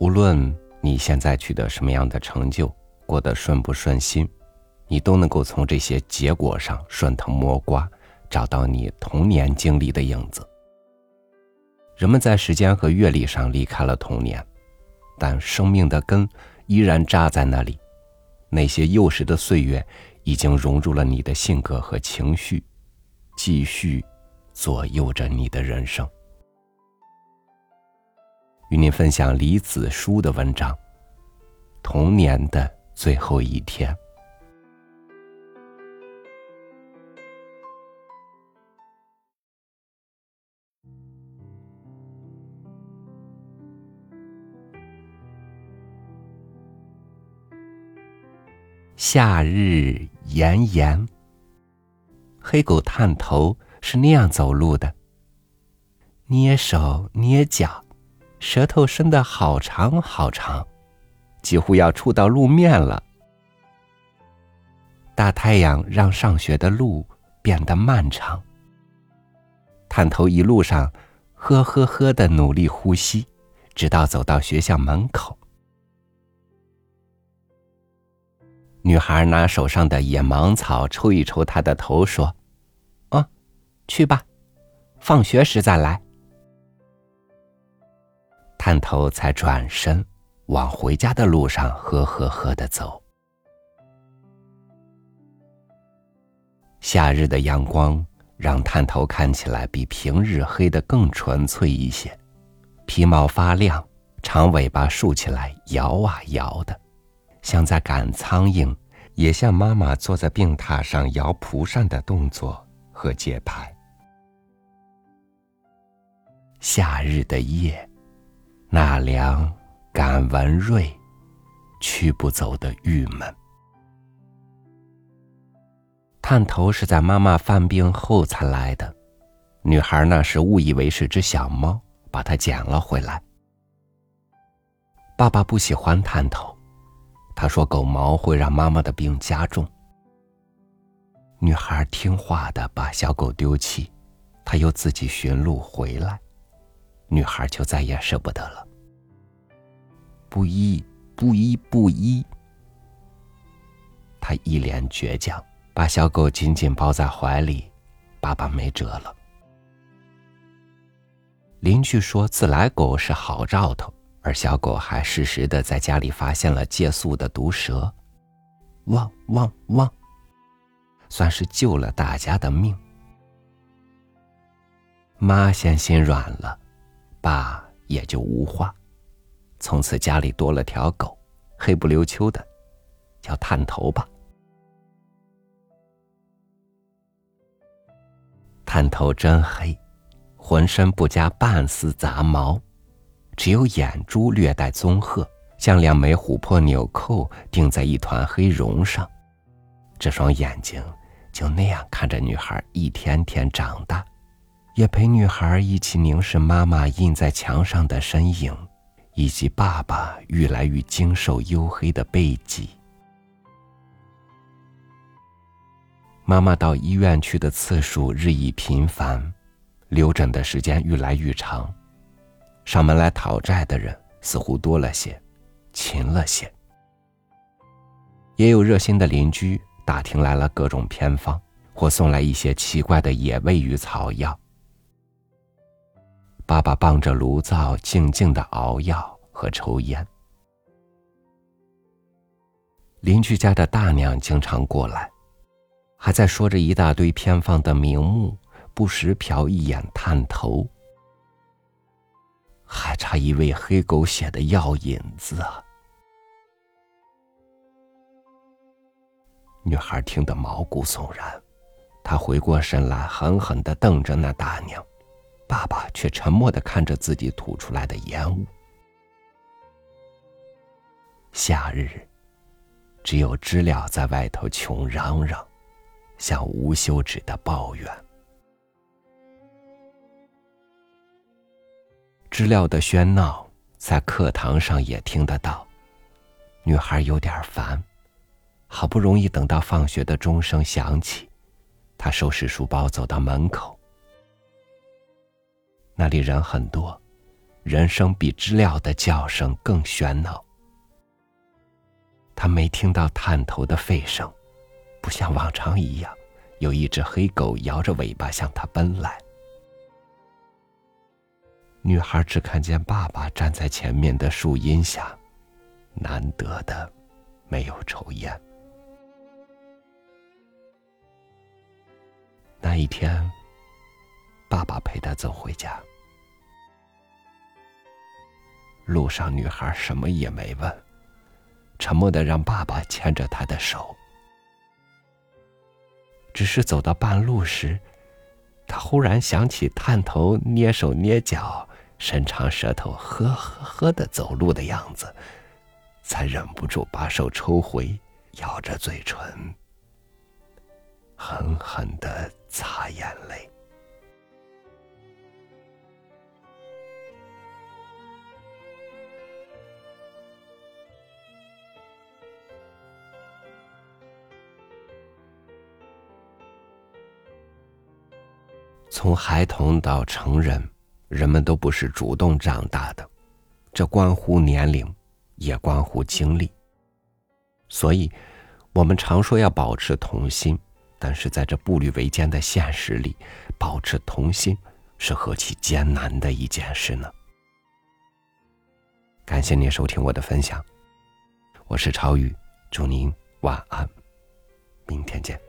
无论你现在取得什么样的成就，过得顺不顺心，你都能够从这些结果上顺藤摸瓜，找到你童年经历的影子。人们在时间和阅历上离开了童年，但生命的根依然扎在那里。那些幼时的岁月，已经融入了你的性格和情绪，继续左右着你的人生。与您分享李子书的文章《童年的最后一天》。夏日炎炎，黑狗探头是那样走路的，捏手捏脚。舌头伸得好长好长，几乎要触到路面了。大太阳让上学的路变得漫长。探头一路上呵呵呵的努力呼吸，直到走到学校门口。女孩拿手上的野芒草抽一抽她的头，说：“啊，去吧，放学时再来。”探头才转身，往回家的路上呵呵呵的走。夏日的阳光让探头看起来比平日黑的更纯粹一些，皮毛发亮，长尾巴竖起来摇啊摇的，像在赶苍蝇，也像妈妈坐在病榻上摇蒲扇的动作和节拍。夏日的夜。纳凉，感文瑞，驱不走的郁闷。探头是在妈妈犯病后才来的，女孩那时误以为是只小猫，把它捡了回来。爸爸不喜欢探头，他说狗毛会让妈妈的病加重。女孩听话的把小狗丢弃，他又自己寻路回来。女孩就再也舍不得了。不依，不依，不依。他一脸倔强，把小狗紧紧抱在怀里。爸爸没辙了。邻居说自来狗是好兆头，而小狗还适时的在家里发现了借宿的毒蛇，汪汪汪，算是救了大家的命。妈先心软了。爸也就无话，从此家里多了条狗，黑不溜秋的，叫探头吧。探头真黑，浑身不加半丝杂毛，只有眼珠略带棕褐，像两枚琥珀纽扣钉在一团黑绒上。这双眼睛就那样看着女孩一天天长大。也陪女孩一起凝视妈妈印在墙上的身影，以及爸爸愈来愈精瘦黝黑的背脊。妈妈到医院去的次数日益频繁，留诊的时间愈来愈长，上门来讨债的人似乎多了些，勤了些。也有热心的邻居打听来了各种偏方，或送来一些奇怪的野味与草药。爸爸傍着炉灶，静静的熬药和抽烟。邻居家的大娘经常过来，还在说着一大堆偏方的名目，不时瞟一眼探头。还差一位黑狗血的药引子啊！女孩听得毛骨悚然，她回过神来，狠狠的瞪着那大娘。爸爸却沉默的看着自己吐出来的烟雾。夏日，只有知了在外头穷嚷嚷，像无休止的抱怨。知了的喧闹在课堂上也听得到，女孩有点烦，好不容易等到放学的钟声响起，她收拾书包走到门口。那里人很多，人声比知了的叫声更喧闹。他没听到探头的吠声，不像往常一样，有一只黑狗摇着尾巴向他奔来。女孩只看见爸爸站在前面的树荫下，难得的没有抽烟。那一天，爸爸陪她走回家。路上，女孩什么也没问，沉默的让爸爸牵着她的手。只是走到半路时，她忽然想起探头捏手捏脚、伸长舌头呵呵呵的走路的样子，才忍不住把手抽回，咬着嘴唇，狠狠的擦眼泪。从孩童到成人，人们都不是主动长大的，这关乎年龄，也关乎经历。所以，我们常说要保持童心，但是在这步履维艰的现实里，保持童心是何其艰难的一件事呢？感谢您收听我的分享，我是超宇，祝您晚安，明天见。